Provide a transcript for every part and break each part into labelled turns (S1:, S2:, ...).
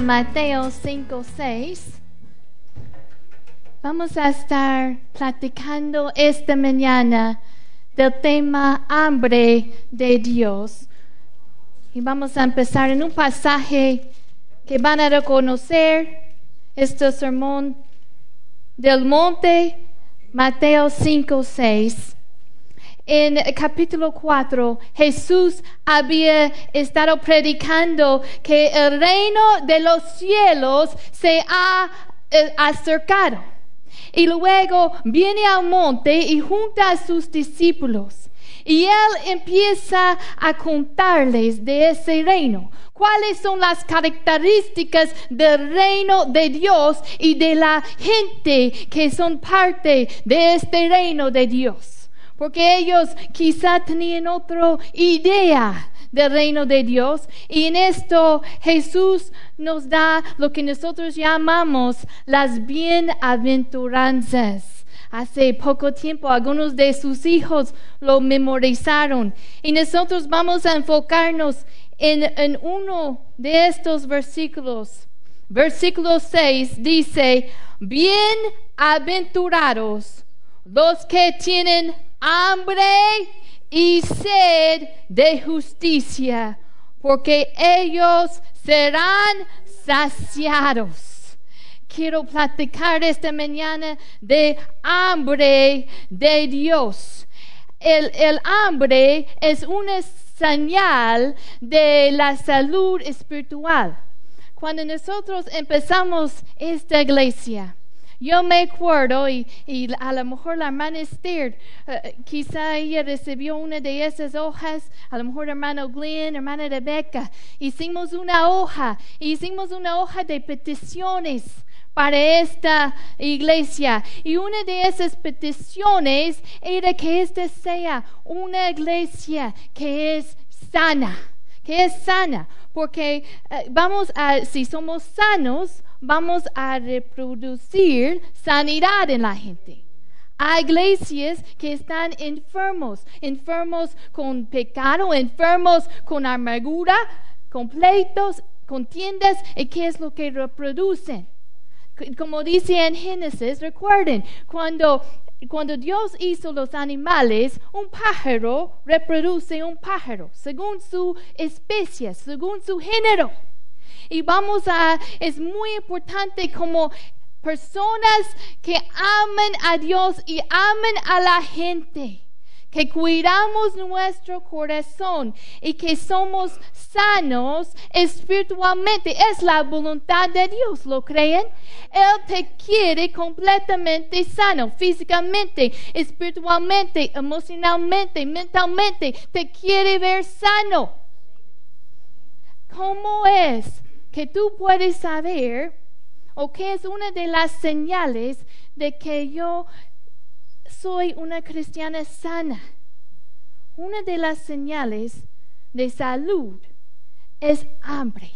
S1: Mateo 5, 6. Vamos a estar platicando esta mañana del tema hambre de Dios. Y vamos a empezar en un pasaje que van a reconocer este sermón del monte, Mateo 5, 6 en capítulo 4, Jesús había estado predicando que el reino de los cielos se ha eh, acercado. Y luego viene al monte y junta a sus discípulos. Y él empieza a contarles de ese reino. ¿Cuáles son las características del reino de Dios y de la gente que son parte de este reino de Dios? Porque ellos quizá tenían otra idea del reino de Dios. Y en esto Jesús nos da lo que nosotros llamamos las bienaventuranzas. Hace poco tiempo algunos de sus hijos lo memorizaron y nosotros vamos a enfocarnos en, en uno de estos versículos. Versículo 6 dice, bienaventurados los que tienen hambre y sed de justicia, porque ellos serán saciados. Quiero platicar esta mañana de hambre de Dios. El, el hambre es una señal de la salud espiritual. Cuando nosotros empezamos esta iglesia, yo me acuerdo, y, a lo mejor la hermana Esther, eh, quizá ella recibió una de esas hojas, a lo mejor hermano Glenn, hermana Rebecca, hicimos una hoja, hicimos una hoja de peticiones para esta iglesia. Y una de esas peticiones era que esta sea una iglesia que es sana, que es sana, porque eh, vamos a, si somos sanos, vamos a reproducir sanidad en la gente. Hay iglesias que están enfermos, enfermos con pecado, enfermos con amargura, con pleitos, con tiendas, ¿y qué es lo que reproducen? Como dice en Génesis, recuerden, cuando, cuando Dios hizo los animales, un pájaro reproduce un pájaro, según su especie, según su género. Y vamos a, es muy importante como personas que aman a Dios y aman a la gente, que cuidamos nuestro corazón y que somos sanos espiritualmente. Es la voluntad de Dios, ¿lo creen? Él te quiere completamente sano, físicamente, espiritualmente, emocionalmente, mentalmente. Te quiere ver sano. ¿Cómo es que tú puedes saber o que es una de las señales de que yo soy una cristiana sana. Una de las señales de salud es hambre.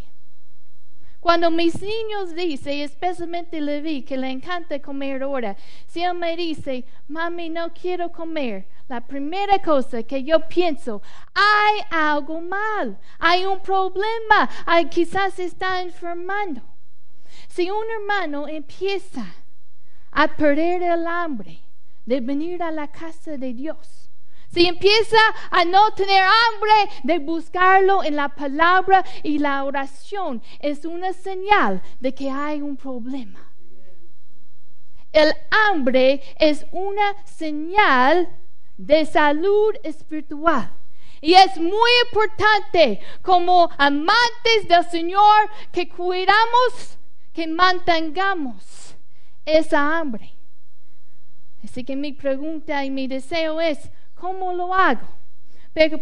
S1: Cuando mis niños dicen, especialmente Levi, que le encanta comer ahora, si él me dice, mami, no quiero comer, la primera cosa que yo pienso, hay algo mal, hay un problema, hay, quizás está enfermando. Si un hermano empieza a perder el hambre de venir a la casa de Dios, si empieza a no tener hambre de buscarlo en la palabra y la oración, es una señal de que hay un problema. El hambre es una señal de salud espiritual. Y es muy importante como amantes del Señor que cuidamos, que mantengamos esa hambre. Así que mi pregunta y mi deseo es, ¿cómo lo hago?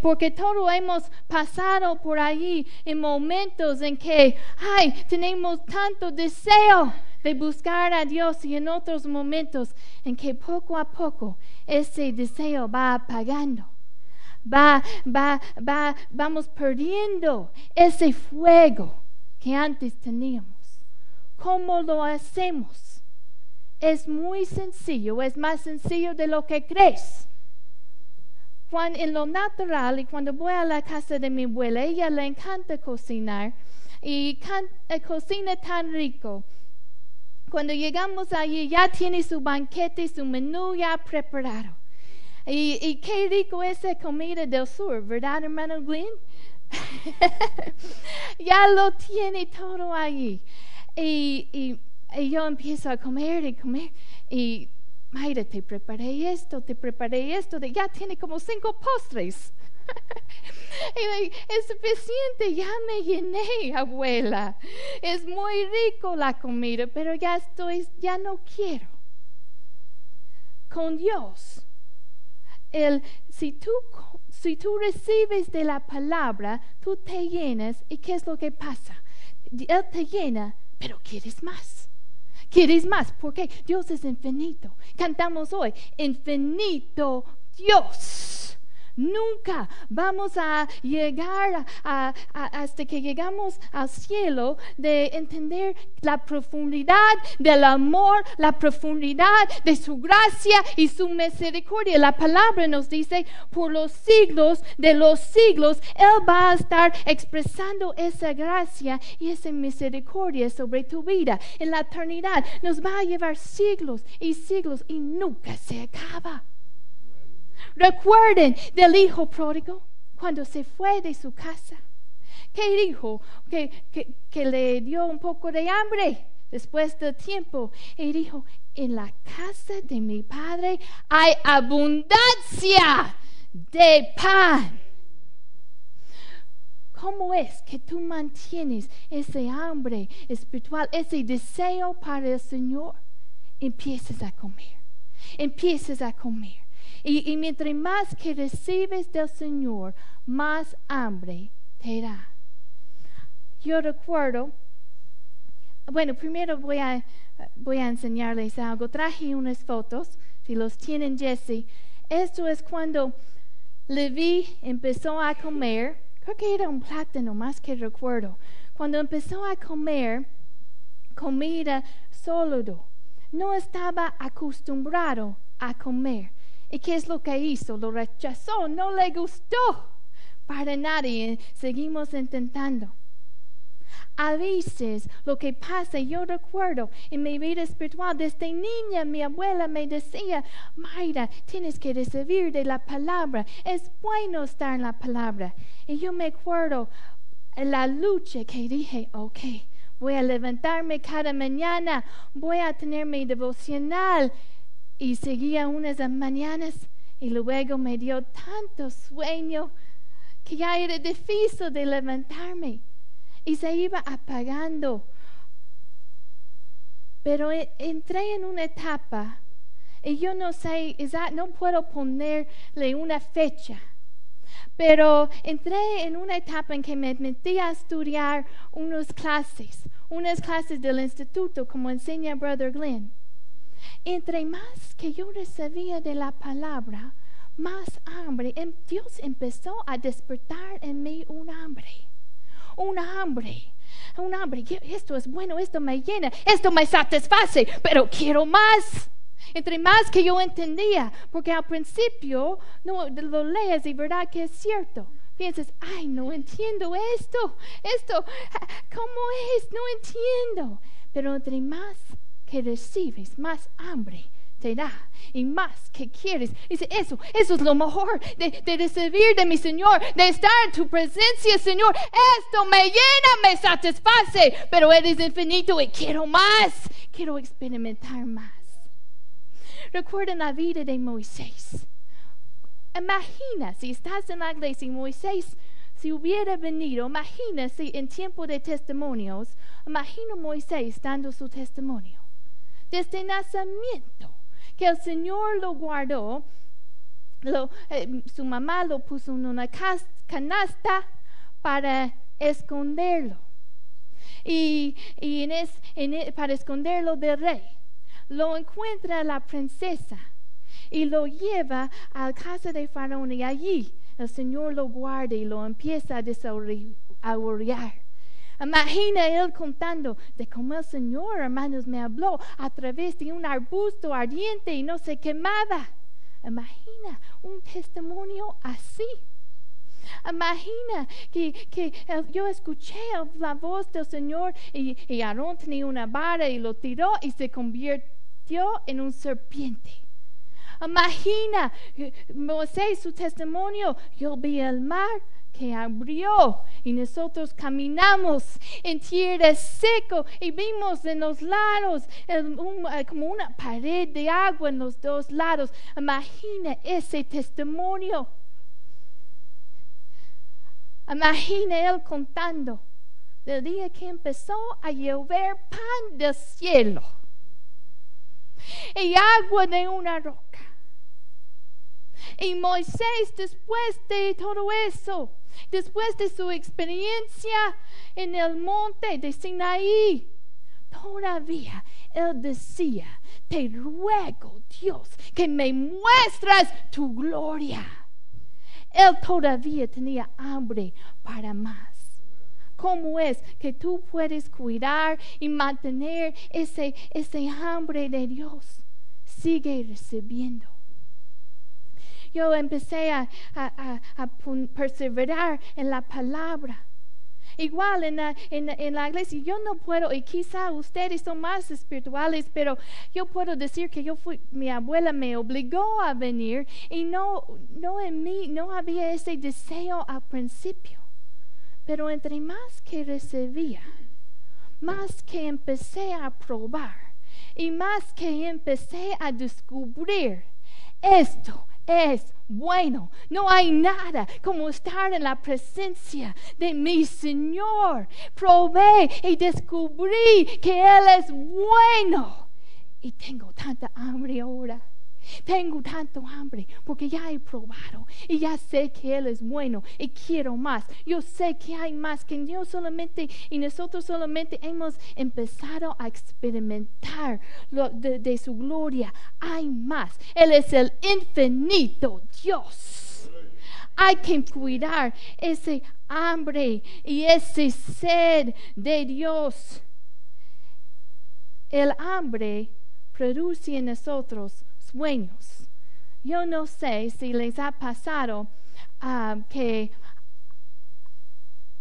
S1: Porque todos hemos pasado por allí en momentos en que, ay, tenemos tanto deseo de buscar a Dios y en otros momentos en que poco a poco ese deseo va apagando. Va, va, va, vamos perdiendo ese fuego que antes teníamos. ¿Cómo lo hacemos? Es muy sencillo, es más sencillo de lo que crees. Cuando, en lo natural y cuando voy a la casa de mi abuela, ella le encanta cocinar y eh, cocina tan rico. Cuando llegamos allí ya tiene su banquete, su menú ya preparado. Y, y qué rico esa comida del sur, ¿verdad, hermano Glenn? ya lo tiene todo allí. Y, y- y yo empiezo a comer y comer. Y, Mayra, te preparé esto, te preparé esto. de- ya tiene como cinco postres. es suficiente, ya me llené, abuela. Es muy rico la comida, pero ya estoy, ya no quiero. Con Dios, el, si, tú, si tú recibes de la palabra, tú te llenas y ¿qué es lo que pasa? Él te llena, pero quieres más. Quieres más, porque Dios es infinito. Cantamos hoy, infinito Dios. Nunca vamos a llegar a- hasta que llegamos al cielo de entender la profundidad del amor, la profundidad de su gracia y su misericordia. La palabra nos dice, por los siglos de los siglos, Él va a estar expresando esa gracia y esa misericordia sobre tu vida. En la eternidad nos va a llevar siglos y siglos y nunca se acaba. Recuerden del hijo pródigo cuando se fue de su casa. ¿Qué dijo? Que, que, que le dio un poco de hambre después del tiempo. Y dijo, en la casa de mi padre hay abundancia de pan. ¿Cómo es que tú mantienes ese hambre espiritual, ese deseo para el Señor? Empiezas a comer, empiezas a comer. Y, mientras más que recibes del Señor, más hambre te da. Yo recuerdo, bueno, primero voy a, voy a enseñarles algo. Traje unas fotos, si los tienen Jesse. Esto es cuando Levi empezó a comer, creo que era un plátano más que recuerdo. Cuando empezó a comer comida sólido, no estaba acostumbrado a comer. ¿Y qué es lo que hizo? Lo rechazó, no le gustó para nadie. Seguimos intentando. A veces lo que pasa, yo recuerdo en mi vida espiritual, desde niña mi abuela me decía, Mayra, tienes que recibir de la palabra, es bueno estar en la palabra. Y yo me acuerdo la lucha que dije, ok, voy a levantarme cada mañana, voy a tener mi devocional. Y seguía unas mañanas y luego me dio tanto sueño que ya era difícil de levantarme y se iba apagando. Pero e- entré en una etapa y yo no sé, no puedo ponerle una fecha, pero entré en una etapa en que me metí a estudiar unas clases, unas clases del instituto, como enseña Brother Glenn. Entre más que yo recibía de la palabra, más hambre, em- Dios empezó a despertar en mí un hambre un hambre, un hambre. Esto es bueno, esto me llena, esto me satisface, pero quiero más. Entre más que yo entendía, porque al principio no lo lees y verdad que es cierto. Piensas, ay, no entiendo esto, esto, ¿cómo es? No entiendo. Pero entre más que recibes, más hambre te da y más que quieres. Dice, eso, eso es lo mejor de, de recibir de mi Señor, de estar en tu presencia, Señor. Esto me llena, me satisface, pero eres infinito y quiero más, quiero experimentar más. Recuerden la vida de Moisés. Imagina si estás en la iglesia y Moisés, si hubiera venido, imagina si en tiempo de testimonios, imagina Moisés dando su testimonio. Desde nacimiento, que el Señor lo guardó, eh, su mamá lo puso en una canasta para esconderlo. Y, en es- e- para esconderlo del rey. Lo encuentra la princesa y lo lleva a casa de Faraón y allí el Señor lo guarda y lo empieza a desarrollar. Imagina él contando de cómo el Señor, hermanos, me habló a través de un arbusto ardiente y no se quemaba. Imagina un testimonio así. Imagina que, que yo escuché la voz del Señor y, y Aarón tenía una vara y lo tiró y se convirtió en un serpiente. Imagina eh, Moisés su testimonio. Yo vi el mar que abrió y nosotros caminamos en tierra seco y vimos en los lados eh, como una pared de agua en los dos lados. Imagina ese testimonio. Imagina él contando del día que empezó a llover pan del cielo y agua de una roca. Y Moisés, después de todo eso, después de su experiencia en el monte de Sinaí, todavía él decía, te ruego Dios que me muestras tu gloria. Él todavía tenía hambre para más. ¿Cómo es que tú puedes cuidar y mantener ese, ese hambre de Dios? Sigue recibiendo yo empecé a, perseverar en la palabra. Igual en la, en, la, iglesia, yo no puedo, y quizá ustedes son más espirituales, pero yo puedo decir que yo fui, mi abuela me obligó a venir y no, no en mí, no había ese deseo al principio. Pero entre más que recibía, más que empecé a probar y más que empecé a descubrir esto es bueno. No hay nada como estar en la presencia de mi Señor. Probé y descubrí que Él es bueno. Y tengo tanta hambre ahora. Tengo tanto hambre porque ya he probado y ya sé que Él es bueno y quiero más. Yo sé que hay más que yo solamente y nosotros solamente hemos empezado a experimentar de, su gloria. Hay más. Él es el infinito Dios. Hay que cuidar ese hambre y ese sed de Dios. El hambre produce en nosotros sueños. Yo no sé si les ha pasado ah, que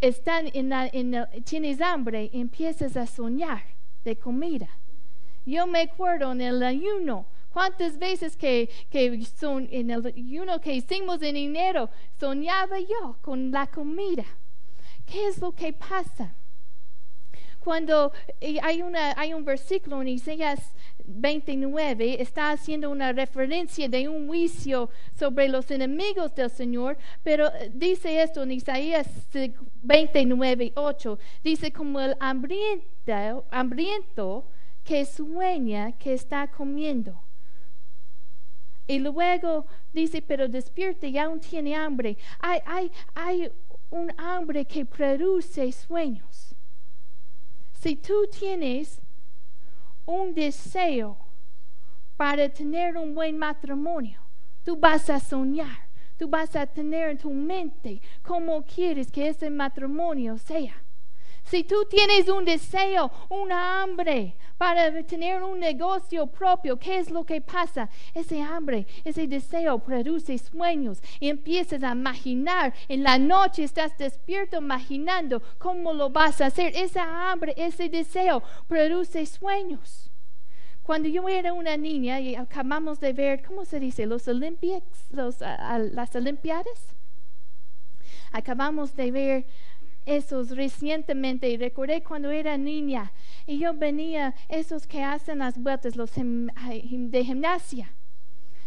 S1: están en, tienes hambre empiezas a soñar de comida. Yo me acuerdo en el ayuno, cuántas veces que, que son, en el ayuno que hicimos en enero, soñaba yo con la comida. ¿Qué es lo que pasa? Cuando hay, una, hay un versículo en Isaías 29 está haciendo una referencia de un juicio sobre los enemigos del Señor, pero eh, dice esto en Isaías 29, 8, dice como el hambriento, hambriento que sueña que está comiendo. Y luego dice, pero despierte y aún tiene hambre. Hay, hay, hay un hambre que produce sueños. Si tú tienes un deseo para tener un buen matrimonio. Tú vas a soñar, tú vas a tener en tu mente cómo quieres que ese matrimonio sea. Si tú tienes un deseo, una hambre para tener un negocio propio, ¿qué es lo que pasa? Ese hambre, ese deseo produce sueños y empiezas a imaginar. En la noche estás despierto imaginando cómo lo vas a hacer. Esa hambre, ese deseo produce sueños. Cuando yo era una niña y acabamos de ver, ¿cómo se dice? Los los, las Olimpiadas. Acabamos de ver esos recientemente y recordé cuando era niña y yo venía esos que hacen las vueltas los de gimnasia.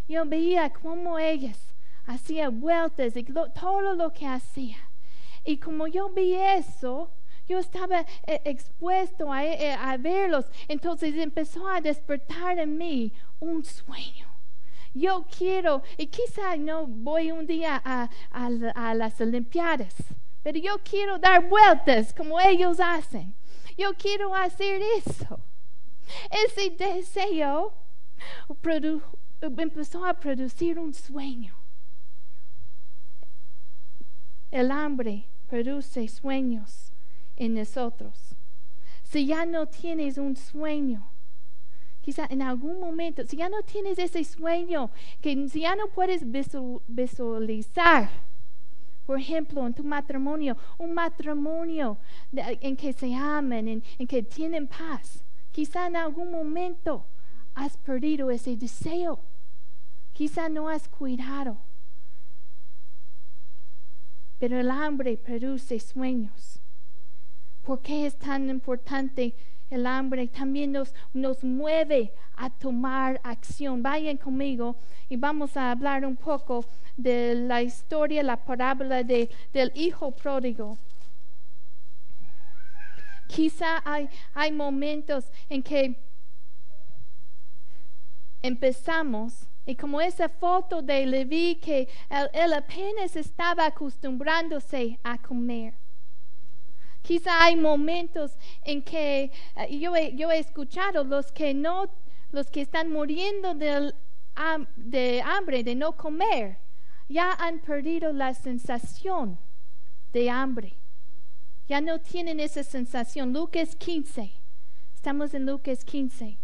S1: Yo veía cómo ellas hacían vueltas y todo lo que hacía. Y como yo vi eso yo estaba eh, expuesto a, eh, a verlos. Entonces empezó a despertar en mí un sueño. Yo quiero, y quizá no voy un día a las Olimpiadas, pero yo quiero dar vueltas como ellos hacen. Yo quiero hacer eso. Ese deseo empezó a producir un sueño. El hambre produce sueños en nosotros. Si ya no tienes un sueño, quizá en algún momento, si ya no tienes ese sueño, que si ya no puedes visualizar, Por ejemplo, en tu matrimonio, un matrimonio en que se aman, en, en que tienen paz. Quizá en algún momento has perdido ese deseo. Quizá no has cuidado. Pero el hambre produce sueños. ¿Por qué es tan importante el hambre? También nos, nos mueve a tomar acción. Vayan conmigo y vamos a hablar un poco de la historia, la parábola de, del hijo pródigo. Quizá hay, hay momentos en que empezamos y como esa foto de Leví que él, él apenas estaba acostumbrándose a comer. Quizá hay momentos en que eh, yo, he, escuchado los que no, los que están muriendo de hambre, de no comer, ya han perdido la sensación de hambre. Ya no tienen esa sensación. Lucas 15. Estamos en Lucas 15.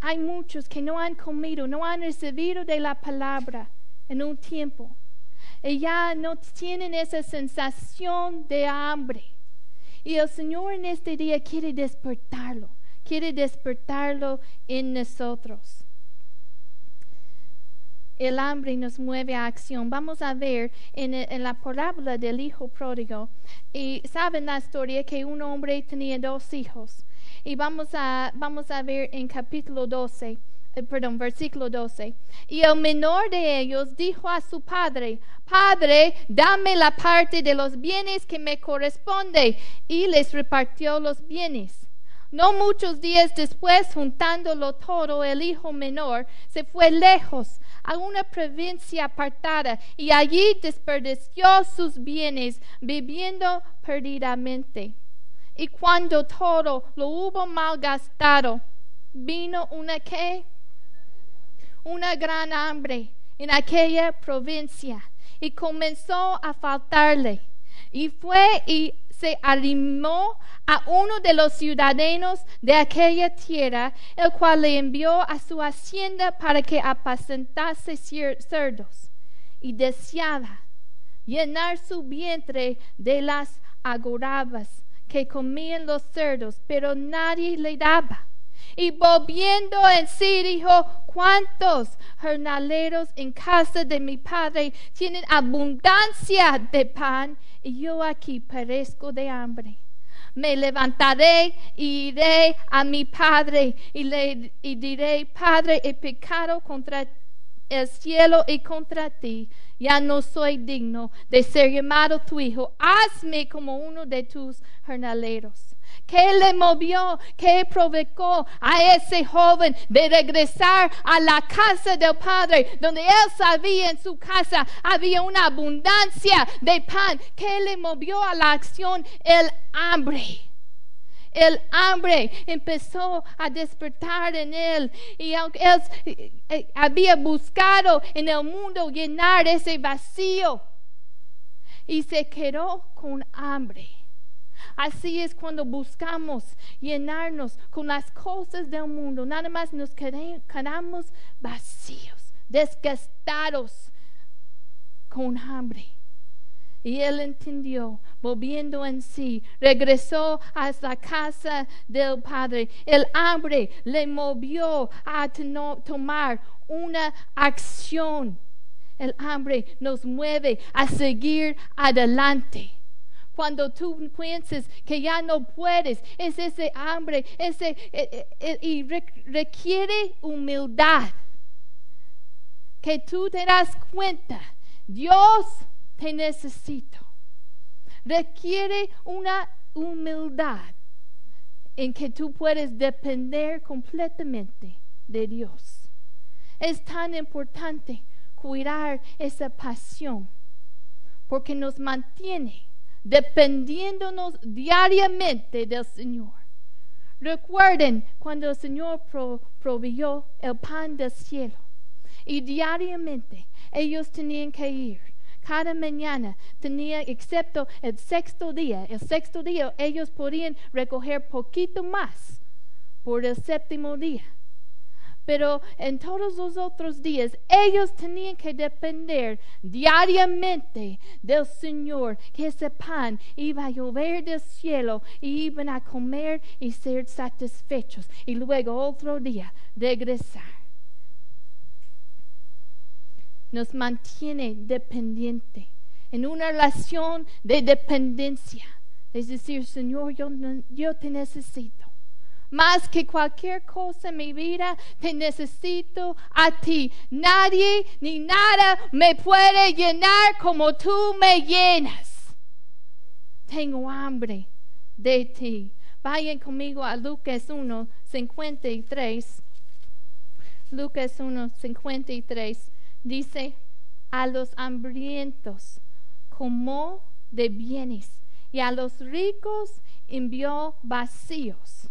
S1: Hay muchos que no han comido, no han recibido de la palabra en un tiempo. Ya no tienen esa sensación de hambre. Y el Señor en este día quiere despertarlo, quiere despertarlo en nosotros. El hambre nos mueve a acción. Vamos a ver en, en la parábola del hijo pródigo. Y saben la historia que un hombre tenía dos hijos. Y vamos a, vamos a ver en capítulo 12, eh, perdón, versículo 12. Y el menor de ellos dijo a su padre, Padre, dame la parte de los bienes que me corresponde. Y les repartió los bienes. No muchos días después, juntándolo todo, el hijo menor se fue lejos a una provincia apartada y allí desperdició sus bienes viviendo perdidamente. Y cuando todo lo hubo malgastado, vino una qué? Una gran hambre en aquella provincia y comenzó a faltarle. Y fue y se arrimó a uno de los ciudadanos de aquella tierra, el cual le envió a su hacienda para que apacentase cerdos. Y deseaba llenar su vientre de las agorabas que comían los cerdos, pero nadie le daba. Y volviendo en sí dijo, ¿cuántos jornaleros en casa de mi padre tienen abundancia de pan y yo aquí perezco de hambre? Me levantaré y iré a mi padre y le y diré, Padre, he pecado contra el cielo y contra ti. Ya no soy digno de ser llamado tu hijo. Hazme como uno de tus jornaleros. ¿Qué le movió? ¿Qué provocó a ese joven de regresar a la casa del padre, donde él sabía en su casa había una abundancia de pan? ¿Qué le movió a la acción? El hambre. El hambre empezó a despertar en él y aunque él eh, eh, había buscado en el mundo llenar ese vacío y se quedó con hambre. Así es cuando buscamos llenarnos con las cosas del mundo. Nada más nos quedamos vacíos, desgastados, con hambre. Y él entendió, volviendo en sí, regresó a la casa del padre. El hambre le movió a tomar una acción. El hambre nos mueve a seguir adelante. Cuando tú piensas que ya no puedes, es ese hambre, ese eh, eh, eh, y re- requiere humildad. Que tú te das cuenta, Dios te necesito. Requiere una humildad en que tú puedes depender completamente de Dios. Es tan importante cuidar esa pasión porque nos mantiene dependiéndonos diariamente del Señor. Recuerden cuando el Señor pro- proveyó el pan del cielo y diariamente ellos tenían que ir. Cada mañana tenía, excepto el sexto día, el sexto día ellos podían recoger poquito más por el séptimo día. Pero en todos los otros días ellos tenían que depender diariamente del Señor, que ese pan iba a llover del cielo y iban a comer y ser satisfechos y luego otro día regresar. Nos mantiene dependiente en una relación de dependencia. Es decir, Señor, yo, yo te necesito. Más que cualquier cosa en mi vida, te necesito a ti. Nadie ni nada me puede llenar como tú me llenas. Tengo hambre de ti. Vayan conmigo a Lucas 1, 53. Lucas 1, 53 dice, a los hambrientos como de bienes y a los ricos envió vacíos.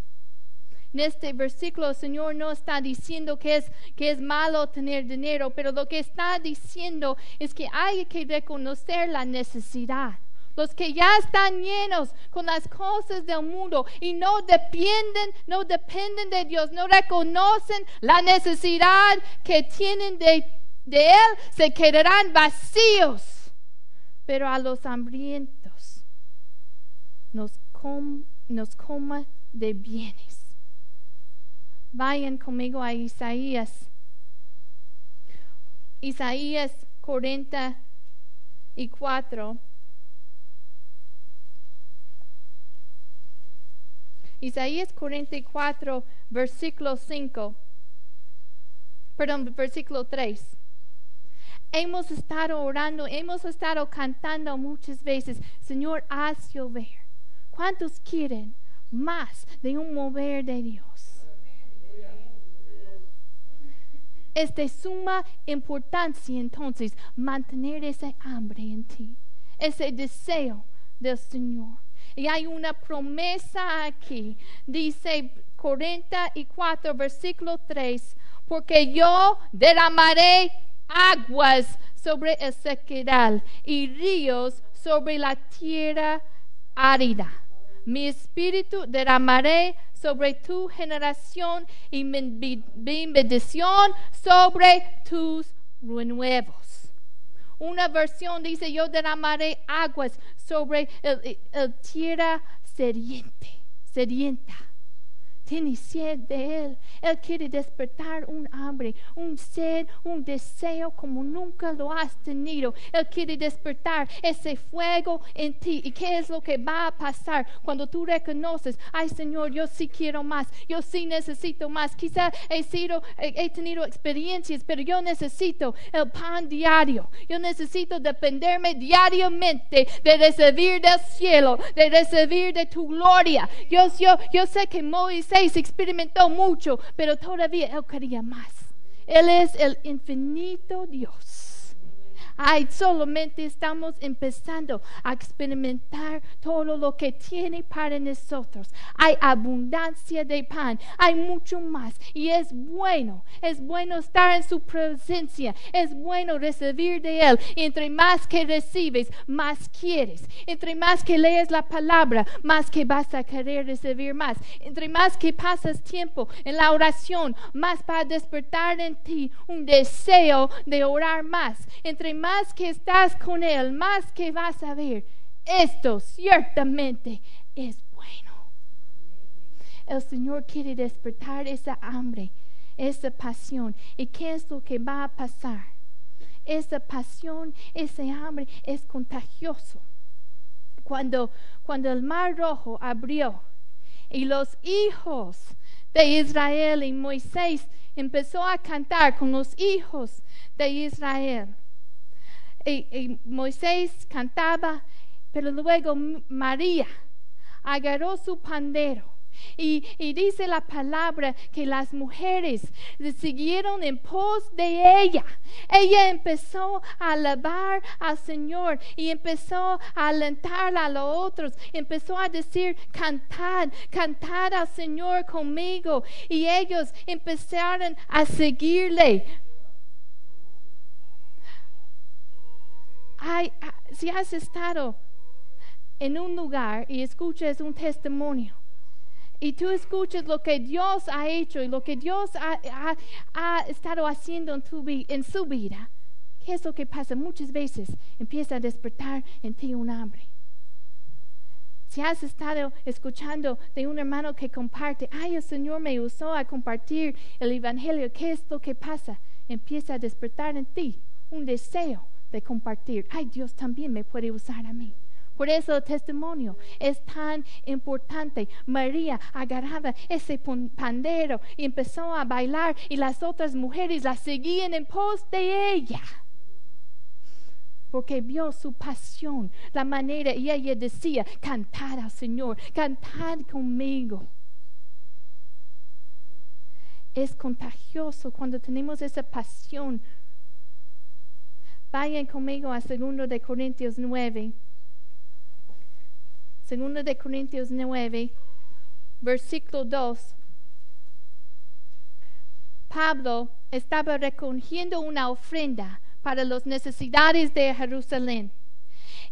S1: En este versículo el Señor no está diciendo que es, malo tener dinero, pero lo que está diciendo es que hay que reconocer la necesidad. Los que ya están llenos con las cosas del mundo y no dependen, no dependen de Dios, no reconocen la necesidad que tienen de, Él, se quedarán vacíos. Pero a los hambrientos nos, nos coma de bienes. Vayan conmigo a Isaías. Isaías 44. Isaías 44, versículo 5. Perdón, versículo 3. Hemos estado orando, hemos estado cantando muchas veces, Señor, haz llover. ¿Cuántos quieren más de un mover de Dios? Es de suma importancia entonces mantener ese hambre en ti, ese deseo del Señor. Y hay una promesa aquí, dice 44, versículo 3, porque yo derramaré aguas sobre el sequedal y ríos sobre la tierra árida. Mi espíritu derramaré sobre tu generación y mi bendición sobre tus renuevos. Una versión dice, yo derramaré aguas sobre el, tierra sediente, sedienta tiene sed de Él. Él quiere despertar un hambre, un sed, un deseo como nunca lo has tenido. Él quiere despertar ese fuego en ti. ¿Y qué es lo que va a pasar cuando tú reconoces, ay Señor, yo sí quiero más, yo sí necesito más? Quizá he sido, he tenido experiencias, pero yo necesito el pan diario. Yo necesito dependerme diariamente de recibir del cielo, de recibir de tu gloria. Yo, yo, yo sé que Moisés se experimentó mucho, pero todavía él quería más. Él es el infinito Dios. Ay, solamente estamos empezando a experimentar todo lo que tiene para nosotros. Hay abundancia de pan, hay mucho más. Y es bueno, es bueno estar en su presencia, es bueno recibir de Él. entre más que recibes, más quieres. Entre más que lees la palabra, más que vas a querer recibir más. Entre más que pasas tiempo en la oración, más va a despertar en ti un deseo de orar más. Entre más más que estás con Él, más que vas a ver, esto ciertamente es bueno. El Señor quiere despertar esa hambre, esa pasión. ¿Y qué es lo que va a pasar? Esa pasión, ese hambre es contagioso. Cuando, cuando el mar rojo abrió y los hijos de Israel y Moisés empezó a cantar con los hijos de Israel y, Moisés cantaba, pero luego María agarró su pandero. Y, dice la palabra que las mujeres siguieron en pos de ella. Ella empezó a alabar al Señor y empezó a alentar a los otros. Empezó a decir, cantad, cantad al Señor conmigo. Y ellos empezaron a seguirle. Ah, si has estado en un lugar y escuchas un testimonio, y tú escuchas lo que Dios ha hecho y lo que Dios ha, ha- ha estado haciendo en, tu en su vida, ¿qué es lo que pasa? Muchas veces empieza a despertar en ti un hambre. Si has estado escuchando de un hermano que comparte, ay, el Señor me usó a compartir el Evangelio, ¿qué es lo que pasa? Empieza a despertar en ti un deseo de compartir. Ay, Dios también me puede usar a mí. Por eso el testimonio es tan importante. María agarraba ese pandero y empezó a bailar y las otras mujeres la seguían en pos de ella porque vio su pasión, la manera, y ella decía, cantar al Señor, cantar conmigo. Es contagioso cuando tenemos esa pasión. Vayan conmigo a 2 de Corintios 9. 2 de Corintios 9, versículo 2. Pablo estaba recogiendo una ofrenda para las necesidades de Jerusalén.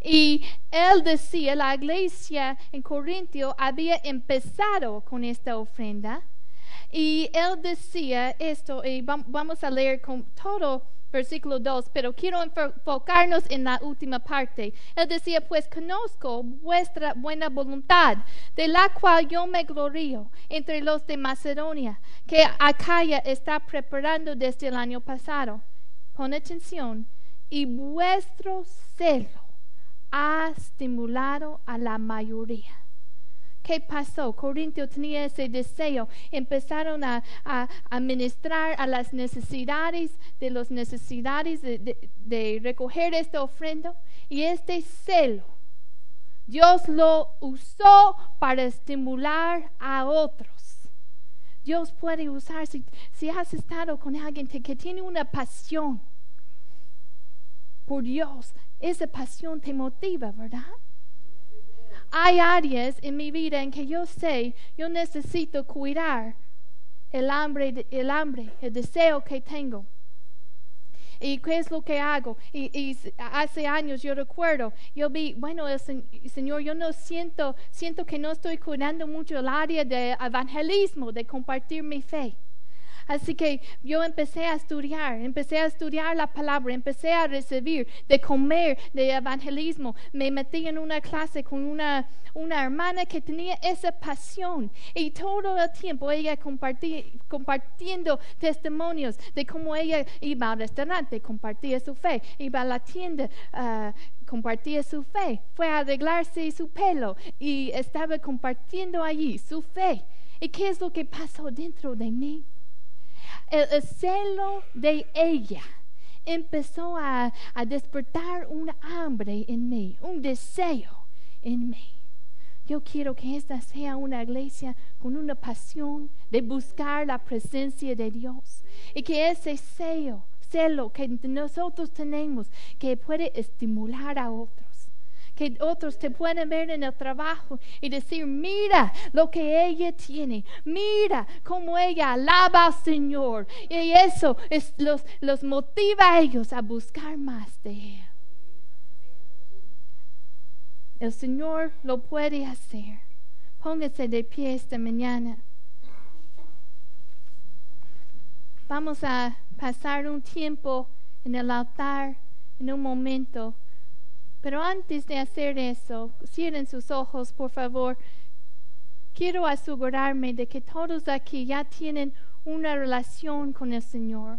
S1: Y él decía, la iglesia en Corintio había empezado con esta ofrenda. Y él decía esto, y vam- vamos a leer con todo versículo 2, pero quiero enfo- enfocarnos en la última parte. Él decía, pues conozco vuestra buena voluntad, de la cual yo me glorío entre los de Macedonia, que Acaya está preparando desde el año pasado. Pon atención, y vuestro celo ha estimulado a la mayoría. ¿Qué pasó? Corintio tenía ese deseo. Empezaron a, a, a ministrar a las necesidades de las necesidades de, recoger esta ofrenda. Y este celo, Dios lo usó para estimular a otros. Dios puede usar si, has estado con alguien que tiene una pasión por Dios. Esa pasión te motiva, ¿verdad? Hay áreas en mi vida en que yo sé, yo necesito cuidar el hambre, el hambre, el deseo que tengo. ¿Y qué es lo que hago? Y, y hace años yo recuerdo, yo vi, bueno, el Señor, yo no siento, siento que no estoy cuidando mucho el área de evangelismo, de compartir mi fe. Así que yo empecé a estudiar, empecé a estudiar la palabra, empecé a recibir, de comer, de evangelismo. Me metí en una clase con una, hermana que tenía esa pasión y todo el tiempo ella compartí- compartiendo testimonios de cómo ella iba al restaurante, compartía su fe, iba a la tienda. ah, compartía su fe, fue a arreglarse su pelo y estaba compartiendo allí su fe. ¿Y qué es lo que pasó dentro de mí? El, el celo de ella empezó a, a despertar un hambre en mí, un deseo en mí. Yo quiero que esta sea una iglesia con una pasión de buscar la presencia de Dios y que ese celo, celo que nosotros tenemos, que puede estimular a otros que otros te pueden ver en el trabajo y decir, mira lo que ella tiene, mira cómo ella alaba al Señor. Y eso es, los, los motiva a ellos a buscar más de Él. El Señor lo puede hacer. Póngase de pie esta mañana. Vamos a pasar un tiempo en el altar en un momento. Pero antes de hacer eso, cierren sus ojos, por favor. Quiero asegurarme de que todos aquí ya tienen una relación con el Señor.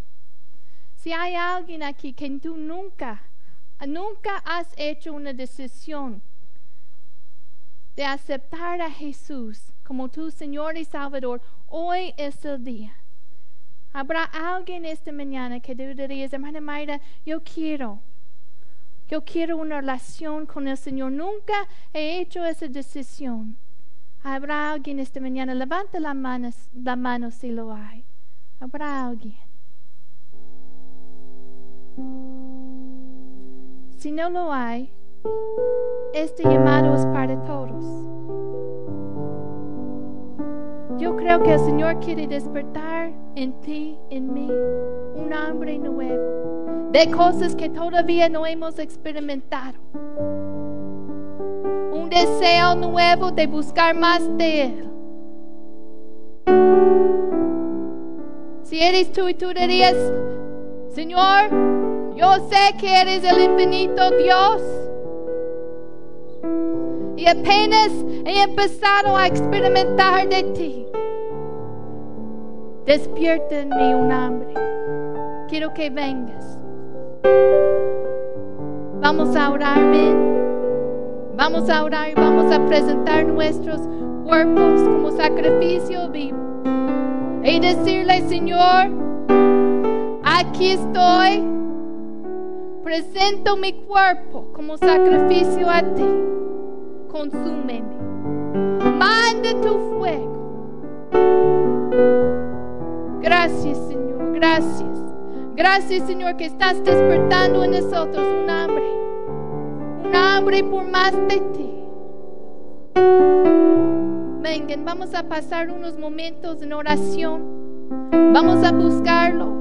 S1: Si hay alguien aquí que tú nunca, nunca has hecho una decisión de aceptar a Jesús como tu Señor y Salvador, hoy es el día. Habrá alguien esta mañana que tú dirías, hermana Mayra, yo quiero yo quiero una relación con el Señor. Nunca he hecho esa decisión. Habrá alguien esta mañana. Levanta la mano, la mano si lo hay. Habrá alguien. Si no lo hay, este llamado es para todos. Yo creo que el Señor quiere despertar en ti, en mí, un hambre nuevo de cosas que todavía no hemos experimentado. Un deseo nuevo de buscar más de Él. Si eres tú y tú dirías, Señor, yo sé que eres el infinito Dios. Y apenas he empezado a experimentar de ti. Despierta en mí un hambre. Quiero que vengas. Vamos a orar, Vamos a orar y vamos a presentar nuestros cuerpos como sacrificio vivo. Y decirle, Señor, aquí estoy. Presento mi cuerpo como sacrificio a ti. Consúmeme. Manda tu fuego. Gracias, Señor. Gracias. Gracias, Señor, que estás despertando en nosotros un hambre. Un hambre por más de ti. Vengan, vamos a pasar unos momentos en oración. Vamos a buscarlo.